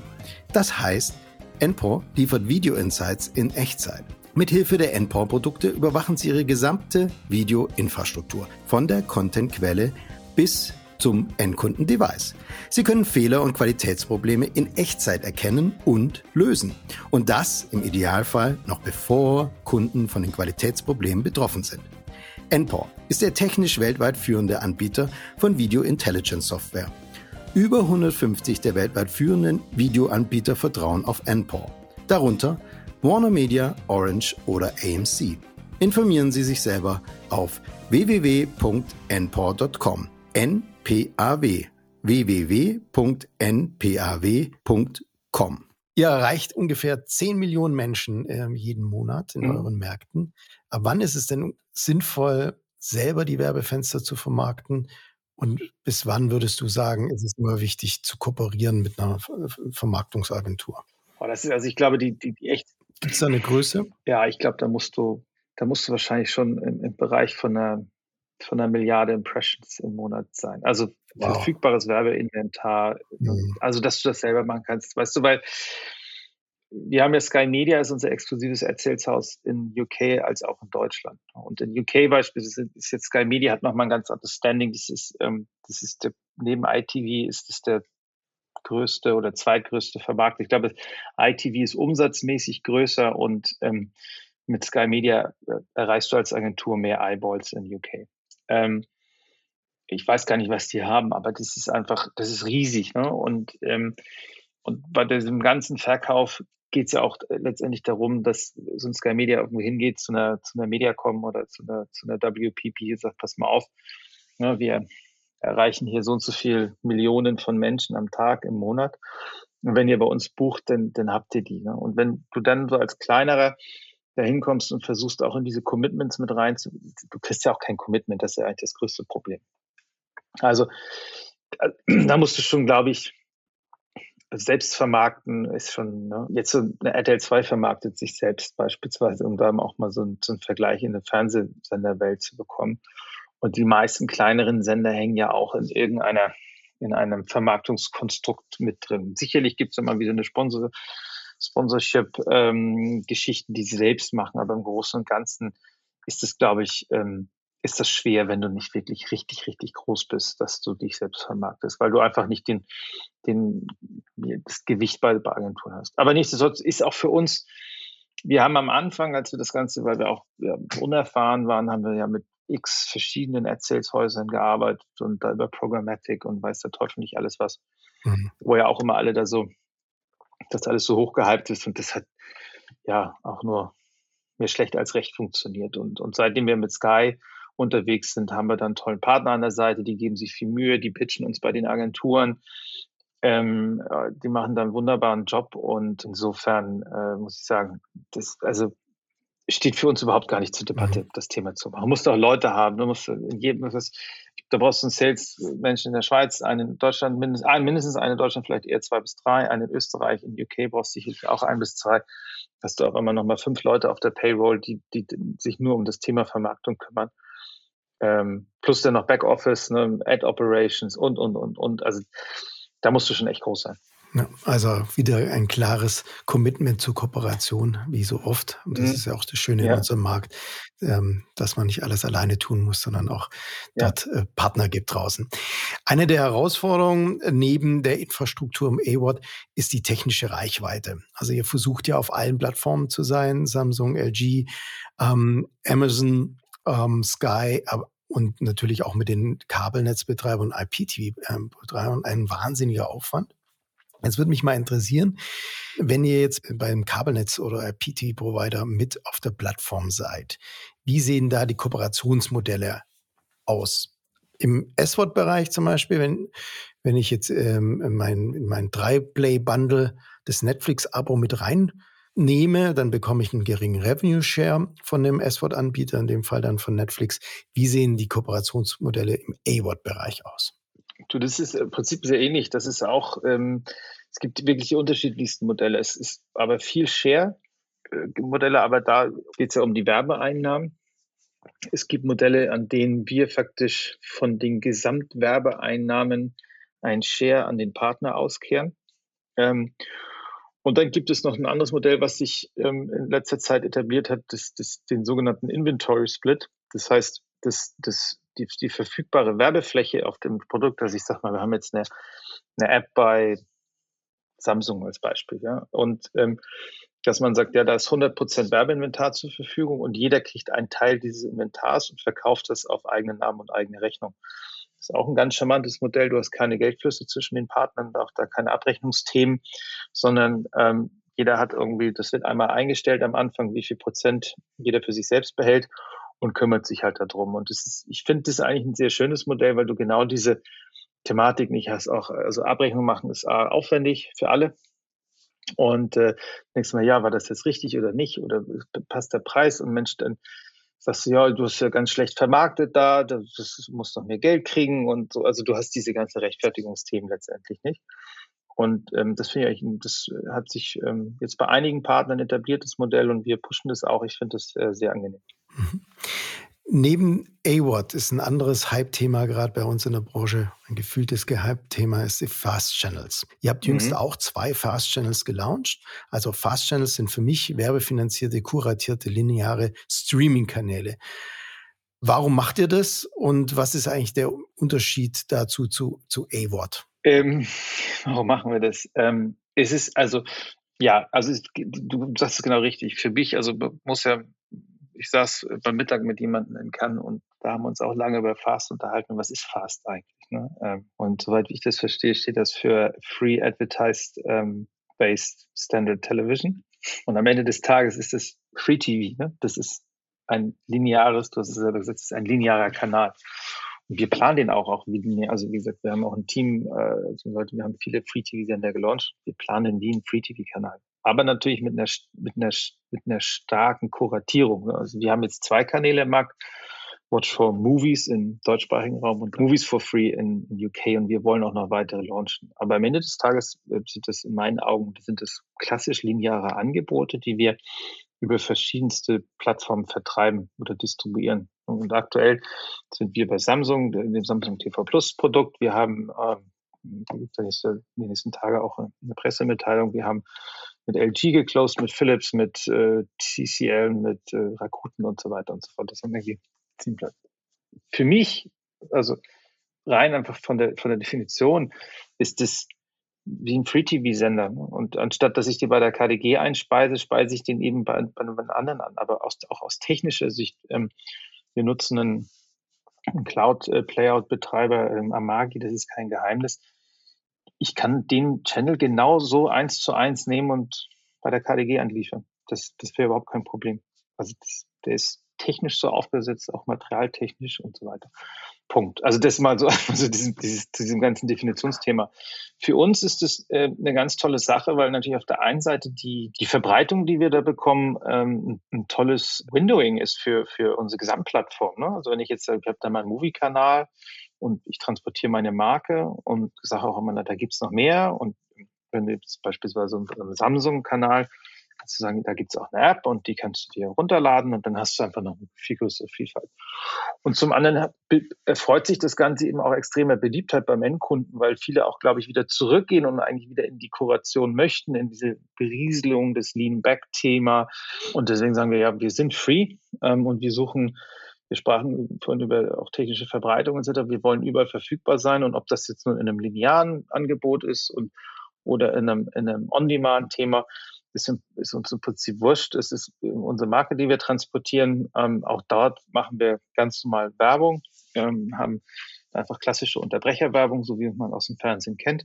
Das heißt, NPOR liefert Video-Insights in Echtzeit. Mithilfe der NPOR-Produkte überwachen Sie Ihre gesamte Video-Infrastruktur, von der Content-Quelle bis zum Endkunden-Device. Sie können Fehler und Qualitätsprobleme in Echtzeit erkennen und lösen. Und das im Idealfall noch bevor Kunden von den Qualitätsproblemen betroffen sind. NPOR ist der technisch weltweit führende Anbieter von Video Intelligence Software. Über 150 der weltweit führenden Videoanbieter vertrauen auf NPOR, darunter Warner Media, Orange oder AMC. Informieren Sie sich selber auf www.npor.com. NPAW www.npaw.com. Ihr erreicht ungefähr 10 Millionen Menschen äh, jeden Monat in mhm. euren Märkten. Aber wann ist es denn sinnvoll, selber die Werbefenster zu vermarkten? Und bis wann würdest du sagen, ist es immer wichtig zu kooperieren mit einer Vermarktungsagentur? Oh, das ist, also ich glaube, die, die, die echt. Gibt es da eine Größe? Ja, ich glaube, da musst du, da musst du wahrscheinlich schon im, im Bereich von einer, von einer Milliarde Impressions im Monat sein. Also wow. verfügbares Werbeinventar. Mhm. Also, dass du das selber machen kannst. Weißt du, weil wir haben ja Sky Media als unser exklusives Erzählshaus in UK als auch in Deutschland. Und in UK beispielsweise ist jetzt Sky Media hat nochmal ein ganz anderes Standing. Das ist, ähm, das ist der, neben ITV ist das der größte oder zweitgrößte Vermarkter. Ich glaube, ITV ist umsatzmäßig größer und ähm, mit Sky Media äh, erreichst du als Agentur mehr Eyeballs in UK. Ähm, ich weiß gar nicht, was die haben, aber das ist einfach, das ist riesig. Ne? Und, ähm, und bei diesem ganzen Verkauf geht es ja auch äh, letztendlich darum, dass so ein Sky Media irgendwo hingeht zu einer, zu einer Mediacom oder zu einer, zu einer WPP und sagt, pass mal auf, ne, wir erreichen hier so und so viel Millionen von Menschen am Tag, im Monat. Und wenn ihr bei uns bucht, dann, dann habt ihr die. Ne? Und wenn du dann so als kleinerer da hinkommst und versuchst auch in diese Commitments mit rein zu, du kriegst ja auch kein Commitment, das ist ja eigentlich das größte Problem. Also da musst du schon, glaube ich, selbst vermarkten ist schon, ne? jetzt so eine RTL 2 vermarktet sich selbst beispielsweise, um da auch mal so, ein, so einen Vergleich in der Fernsehsenderwelt zu bekommen. Und die meisten kleineren Sender hängen ja auch in irgendeiner, in einem Vermarktungskonstrukt mit drin. Sicherlich gibt es immer wieder eine Sponsor, Sponsorship-Geschichten, ähm, die sie selbst machen, aber im Großen und Ganzen ist es, glaube ich, ähm, ist das schwer, wenn du nicht wirklich richtig, richtig groß bist, dass du dich selbst vermarktest, weil du einfach nicht den, den, das Gewicht bei, bei Agenturen hast. Aber nichtsdestotrotz ist auch für uns, wir haben am Anfang, als wir das Ganze, weil wir auch ja, unerfahren waren, haben wir ja mit x verschiedenen Erzählshäusern gearbeitet und da über Programmatic und weiß der Teufel nicht alles was, mhm. wo ja auch immer alle da so, das alles so hochgehypt ist und das hat ja auch nur mehr schlecht als recht funktioniert. Und, und seitdem wir mit Sky unterwegs sind, haben wir dann tollen Partner an der Seite, die geben sich viel Mühe, die pitchen uns bei den Agenturen. Ähm, äh, die machen da einen wunderbaren Job und insofern äh, muss ich sagen, das, also steht für uns überhaupt gar nicht zur Debatte, mhm. das Thema zu machen. Du musst auch Leute haben. Du musst in jedem, das, da brauchst du einen Sales-Menschen in der Schweiz, einen in Deutschland, mindestens, einen, mindestens einen in Deutschland, vielleicht eher zwei bis drei, einen in Österreich, in UK brauchst du sicherlich auch ein bis zwei. Hast du auch immer noch mal fünf Leute auf der Payroll, die, die sich nur um das Thema Vermarktung kümmern. Ähm, plus dann noch Backoffice, ne, Ad-Operations und, und, und, und. Also da musst du schon echt groß sein. Ja, also wieder ein klares Commitment zur Kooperation, wie so oft. Und das mhm. ist ja auch das Schöne ja. in unserem Markt, ähm, dass man nicht alles alleine tun muss, sondern auch ja. dort äh, Partner gibt draußen. Eine der Herausforderungen neben der Infrastruktur im A-Word ist die technische Reichweite. Also ihr versucht ja auf allen Plattformen zu sein, Samsung, LG, ähm, Amazon, ähm, Sky, und natürlich auch mit den Kabelnetzbetreibern und IPTV-Betreibern ein wahnsinniger Aufwand. Jetzt würde mich mal interessieren, wenn ihr jetzt beim Kabelnetz oder PT-Provider mit auf der Plattform seid, wie sehen da die Kooperationsmodelle aus? Im S-Wort-Bereich zum Beispiel, wenn, wenn ich jetzt ähm, mein, in mein 3-Play-Bundle das Netflix-Abo mit reinnehme, dann bekomme ich einen geringen Revenue-Share von dem S-Wort-Anbieter, in dem Fall dann von Netflix. Wie sehen die Kooperationsmodelle im A-Wort-Bereich aus? Du, das ist im Prinzip sehr ähnlich. Das ist auch, ähm, es gibt wirklich die unterschiedlichsten Modelle. Es ist aber viel Share-Modelle, aber da geht es ja um die Werbeeinnahmen. Es gibt Modelle, an denen wir faktisch von den Gesamtwerbeeinnahmen ein Share an den Partner auskehren. Ähm, und dann gibt es noch ein anderes Modell, was sich ähm, in letzter Zeit etabliert hat, das, das, den sogenannten Inventory Split. Das heißt, das, das die, die verfügbare Werbefläche auf dem Produkt, also ich sag mal, wir haben jetzt eine, eine App bei Samsung als Beispiel, ja, und ähm, dass man sagt, ja, da ist 100% Werbeinventar zur Verfügung und jeder kriegt einen Teil dieses Inventars und verkauft das auf eigenen Namen und eigene Rechnung. Ist auch ein ganz charmantes Modell. Du hast keine Geldflüsse zwischen den Partnern, auch da keine Abrechnungsthemen, sondern ähm, jeder hat irgendwie, das wird einmal eingestellt am Anfang, wie viel Prozent jeder für sich selbst behält und kümmert sich halt darum. Und das ist, ich finde das eigentlich ein sehr schönes Modell, weil du genau diese Thematik nicht hast. Auch, also Abrechnung machen ist aufwendig für alle. Und äh, denkst mal, ja, war das jetzt richtig oder nicht? Oder passt der Preis? Und Mensch, dann sagst du, ja, du hast ja ganz schlecht vermarktet da, du musst noch mehr Geld kriegen und so. Also du hast diese ganzen Rechtfertigungsthemen letztendlich nicht. Und ähm, das finde ich, das hat sich ähm, jetzt bei einigen Partnern etabliert, das Modell, und wir pushen das auch. Ich finde das äh, sehr angenehm. Neben AWOT ist ein anderes Hype-Thema gerade bei uns in der Branche, ein gefühltes Gehype-Thema ist die Fast Channels. Ihr habt jüngst mhm. auch zwei Fast Channels gelauncht. Also Fast Channels sind für mich werbefinanzierte, kuratierte, lineare Streaming-Kanäle. Warum macht ihr das und was ist eigentlich der Unterschied dazu zu, zu AWOT? Ähm, warum machen wir das? Ähm, es ist also, ja, also es, du sagst es genau richtig. Für mich, also muss ja ich saß beim Mittag mit jemandem in Cannes und da haben wir uns auch lange über Fast unterhalten. Was ist Fast eigentlich? Ne? Ähm, und soweit ich das verstehe, steht das für Free Advertised ähm, Based Standard Television. Und am Ende des Tages ist es Free TV. Ne? Das ist ein lineares, du hast es selber gesagt, es ist ein linearer Kanal. Und wir planen den auch, auch wie. Also wie gesagt, wir haben auch ein Team, äh, also wir haben viele Free TV-Sender gelauncht. Wir planen wie ein Free TV-Kanal aber natürlich mit einer, mit einer, mit einer starken Kuratierung. Also wir haben jetzt zwei Kanäle im Markt. Watch for Movies im deutschsprachigen Raum und Movies for Free in, in, UK und wir wollen auch noch weitere launchen. Aber am Ende des Tages äh, sind das in meinen Augen, sind das klassisch lineare Angebote, die wir über verschiedenste Plattformen vertreiben oder distribuieren. Und aktuell sind wir bei Samsung, dem Samsung TV Plus Produkt. Wir haben in den nächsten Tage auch eine Pressemitteilung. Wir haben mit LG geclosed, mit Philips, mit äh, TCL, mit äh, Rakuten und so weiter und so fort. Das haben wir ziemlich. Für mich, also rein einfach von der, von der Definition, ist das wie ein Free-TV-Sender. Ne? Und anstatt, dass ich die bei der KDG einspeise, speise ich den eben bei, bei einem anderen an. Aber aus, auch aus technischer Sicht, ähm, wir nutzen einen, einen Cloud-Playout-Betreiber, ähm, Amagi, das ist kein Geheimnis ich kann den Channel genauso eins zu eins nehmen und bei der KDG anliefern. Das, das wäre überhaupt kein Problem. Also das, der ist technisch so aufgesetzt, auch materialtechnisch und so weiter. Punkt. Also das mal so, also diesem, dieses, diesem ganzen Definitionsthema. Für uns ist es äh, eine ganz tolle Sache, weil natürlich auf der einen Seite die, die Verbreitung, die wir da bekommen, ähm, ein tolles Windowing ist für, für unsere Gesamtplattform. Ne? Also wenn ich jetzt, ich habe da meinen Movie-Kanal und ich transportiere meine Marke und sage auch immer, da gibt's noch mehr und wenn du jetzt beispielsweise einen Samsung-Kanal kannst du sagen, da gibt es auch eine App und die kannst du dir runterladen und dann hast du einfach noch eine viel größere Vielfalt. Und zum anderen erfreut sich das Ganze eben auch extremer Beliebtheit beim Endkunden, weil viele auch, glaube ich, wieder zurückgehen und eigentlich wieder in die Kuration möchten, in diese Berieselung des Lean-Back-Thema. Und deswegen sagen wir ja, wir sind free ähm, und wir suchen wir sprachen vorhin über auch technische Verbreitung etc. Wir wollen überall verfügbar sein und ob das jetzt nur in einem linearen Angebot ist und oder in einem, in einem On-Demand-Thema, ist, ist, uns im Prinzip wurscht. Es ist unsere Marke, die wir transportieren. Ähm, auch dort machen wir ganz normal Werbung, ähm, haben einfach klassische Unterbrecherwerbung, so wie man aus dem Fernsehen kennt.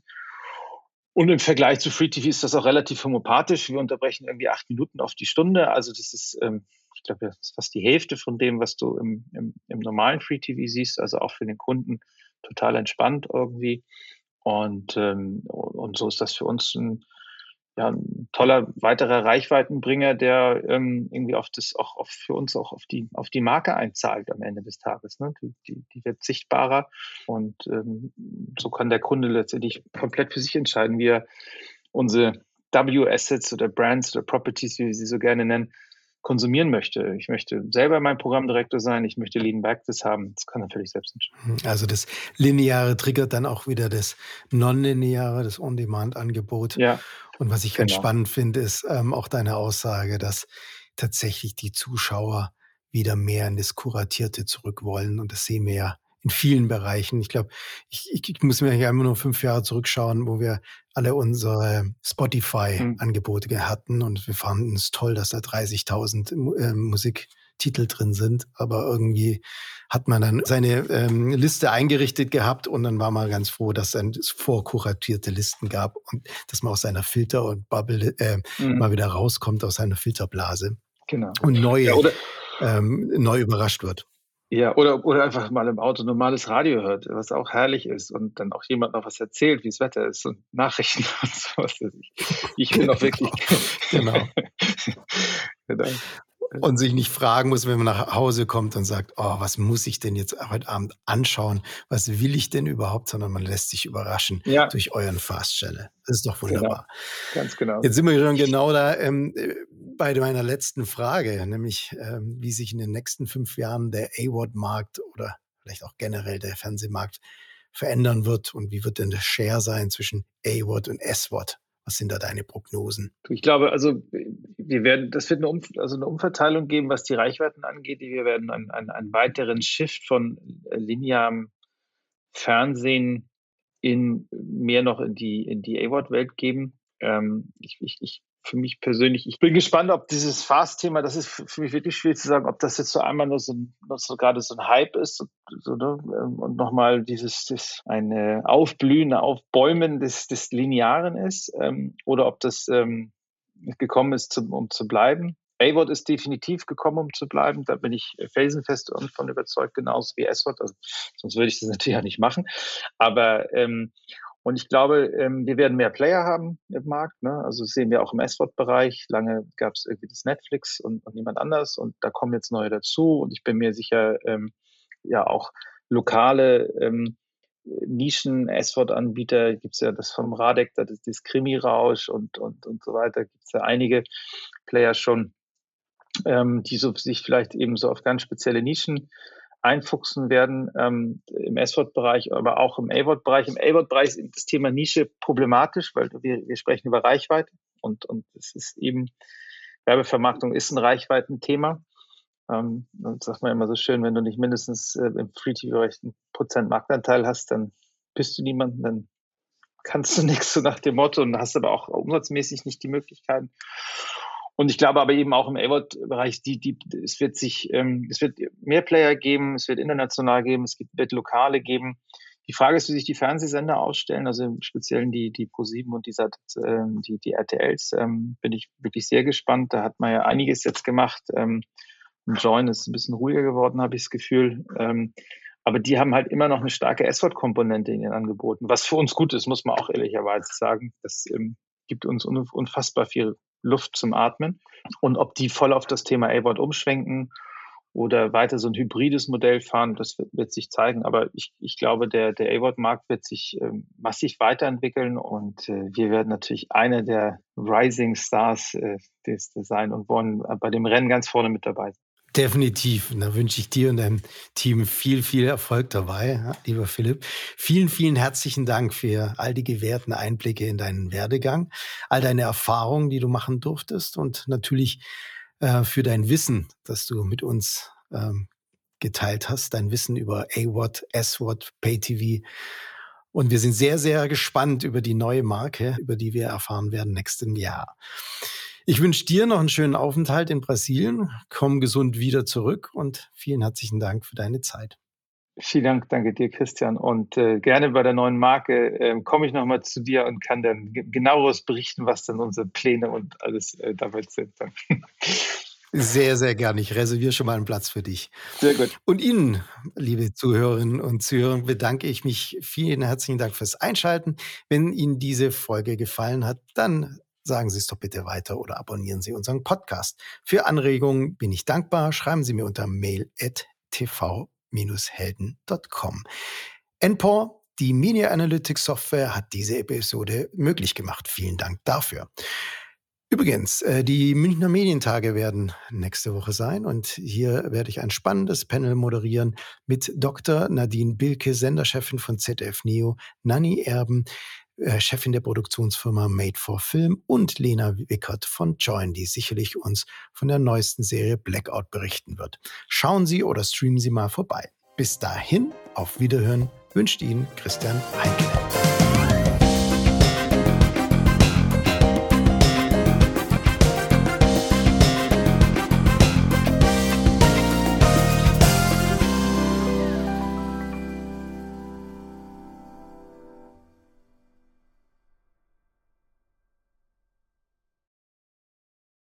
Und im Vergleich zu Free TV ist das auch relativ homopathisch. Wir unterbrechen irgendwie acht Minuten auf die Stunde. Also das ist, ähm, ich glaube, das ist fast die Hälfte von dem, was du im, im, im normalen Free TV siehst. Also auch für den Kunden total entspannt irgendwie. Und, ähm, und so ist das für uns ein, ja, ein toller weiterer Reichweitenbringer, der ähm, irgendwie auf das auch auf, für uns auch auf die auf die Marke einzahlt am Ende des Tages. Ne? Die, die, die wird sichtbarer und ähm, so kann der Kunde letztendlich komplett für sich entscheiden, wie er unsere W-Assets oder Brands oder Properties, wie wir sie so gerne nennen, konsumieren möchte. Ich möchte selber mein Programmdirektor sein, ich möchte Lean Practice haben. Das kann natürlich selbst entscheiden. Hm, also das Lineare triggert dann auch wieder das Non-Lineare, das On-Demand-Angebot. Ja. Und was ich genau. ganz spannend finde, ist ähm, auch deine Aussage, dass tatsächlich die Zuschauer wieder mehr in das Kuratierte zurück wollen. Und das sehen wir ja in vielen Bereichen. Ich glaube, ich, ich, ich muss mir ja immer nur fünf Jahre zurückschauen, wo wir alle unsere Spotify-Angebote mhm. hatten und wir fanden es toll, dass da 30.000 äh, Musiktitel drin sind. Aber irgendwie hat man dann seine ähm, Liste eingerichtet gehabt und dann war man ganz froh, dass es vorkuratierte Listen gab und dass man aus seiner Filter- und Bubble äh, mhm. mal wieder rauskommt aus seiner Filterblase. Genau. Und neue, ja, ähm, neu überrascht wird. Ja, oder, oder einfach mal im Auto normales Radio hört, was auch herrlich ist und dann auch jemand noch was erzählt, wie das Wetter ist und Nachrichten und sowas. Ich, ich bin auch wirklich. genau. genau. Und sich nicht fragen muss, wenn man nach Hause kommt und sagt, oh, was muss ich denn jetzt heute Abend anschauen? Was will ich denn überhaupt? Sondern man lässt sich überraschen ja. durch euren Fast Channel. Das ist doch wunderbar. Genau. Ganz genau. Jetzt sind wir schon genau da ähm, bei meiner letzten Frage, nämlich ähm, wie sich in den nächsten fünf Jahren der A-Word-Markt oder vielleicht auch generell der Fernsehmarkt verändern wird und wie wird denn der Share sein zwischen A-Word und S-Word? Was sind da deine Prognosen? Ich glaube, also wir werden, das wird eine, um, also eine Umverteilung geben, was die Reichweiten angeht. Wir werden einen, einen, einen weiteren Shift von äh, linearem Fernsehen in mehr noch in die, in die A-Word-Welt geben. Ähm, ich, ich, ich für mich persönlich, ich bin gespannt, ob dieses Fast-Thema, das ist für mich wirklich schwierig zu sagen, ob das jetzt so einmal nur so, ein, so gerade so ein Hype ist so, so, ne? Ähm, und nochmal dieses, das eine Aufblühen, Aufbäumen des, des Linearen ist ähm, oder ob das ähm, gekommen ist, zum, um zu bleiben. A-Wort ist definitiv gekommen, um zu bleiben. Da bin ich felsenfest von überzeugt, genauso wie S-Wort. Also, sonst würde ich das natürlich auch nicht machen. Aber ähm, und ich glaube, ähm, wir werden mehr Player haben im Markt. Ne? Also das sehen wir auch im S-Wort-Bereich. Lange gab es irgendwie das Netflix und, und, niemand anders. Und da kommen jetzt neue dazu. Und ich bin mir sicher, ähm, ja auch lokale ähm, Nischen, S-Wort-Anbieter, gibt es ja das vom Radek, das ist das Krimi-Rausch und, und, und so weiter. Gibt es ja einige Player schon, ähm, die so, sich vielleicht eben so auf ganz spezielle Nischen einfuchsen werden ähm, im S-Wort-Bereich, aber auch im A-Wort-Bereich. Im A-Wort-Bereich ist das Thema Nische problematisch, weil wir, wir sprechen über Reichweite und, und es ist eben, Werbevermarktung ist ein Reichweitenthema. Ähm, und sagt man immer so schön, wenn du nicht mindestens äh, im Free-TV-Bereich einen Prozent Marktanteil hast, dann bist du niemanden, dann kannst du nichts so nach dem Motto und hast aber auch umsatzmäßig nicht die Möglichkeiten. Und ich glaube aber eben auch im A-Word-Bereich, die, die, es wird sich, ähm, es wird mehr Player geben, es wird international geben, es wird lokale geben. Die Frage ist, wie sich die Fernsehsender ausstellen, also im Speziellen die, die Pro7 und die, ähm, die, die RTLs, ähm, bin ich wirklich sehr gespannt. Da hat man ja einiges jetzt gemacht. Ähm, Join ist ein bisschen ruhiger geworden, habe ich das Gefühl. Ähm, Aber die haben halt immer noch eine starke S-Wort-Komponente in ihren Angeboten, was für uns gut ist, muss man auch ehrlicherweise sagen. Das ähm, gibt uns unfassbar viel Luft zum Atmen. Und ob die voll auf das Thema A-Wort umschwenken oder weiter so ein hybrides Modell fahren, das wird, wird sich zeigen. Aber ich, ich glaube, der, der A-Wort-Markt wird sich ähm, massiv weiterentwickeln und äh, wir werden natürlich einer der Rising Stars äh, des, des sein und wollen bei dem Rennen ganz vorne mit dabei sein. Definitiv. Und da wünsche ich dir und deinem Team viel, viel Erfolg dabei, lieber Philipp. Vielen, vielen herzlichen Dank für all die gewährten Einblicke in deinen Werdegang, all deine Erfahrungen, die du machen durftest und natürlich äh, für dein Wissen, das du mit uns ähm, geteilt hast, dein Wissen über A-Watt, S-Watt, Pay-TV. Und wir sind sehr, sehr gespannt über die neue Marke, über die wir erfahren werden nächsten Jahr. Ich wünsche dir noch einen schönen Aufenthalt in Brasilien. Komm gesund wieder zurück und vielen herzlichen Dank für deine Zeit. Vielen Dank, danke dir, Christian. Und äh, gerne bei der neuen Marke äh, komme ich nochmal zu dir und kann dann genaueres berichten, was dann unsere Pläne und alles äh, dabei sind. Sehr, sehr gerne. Ich reserviere schon mal einen Platz für dich. Sehr gut. Und Ihnen, liebe Zuhörerinnen und Zuhörer, bedanke ich mich. Vielen herzlichen Dank fürs Einschalten. Wenn Ihnen diese Folge gefallen hat, dann sagen Sie es doch bitte weiter oder abonnieren Sie unseren Podcast. Für Anregungen bin ich dankbar. Schreiben Sie mir unter mail.tv-helden.com. NPOR, die Media Analytics Software, hat diese Episode möglich gemacht. Vielen Dank dafür. Übrigens, äh, die Münchner Medientage werden nächste Woche sein und hier werde ich ein spannendes Panel moderieren mit Dr. Nadine Bilke, Senderchefin von ZDF Neo, Nanny Erben, äh, Chefin der Produktionsfirma Made for Film und Lena Wickert von Join, die sicherlich uns von der neuesten Serie Blackout berichten wird. Schauen Sie oder streamen Sie mal vorbei. Bis dahin, auf Wiederhören, wünscht Ihnen Christian Heinke.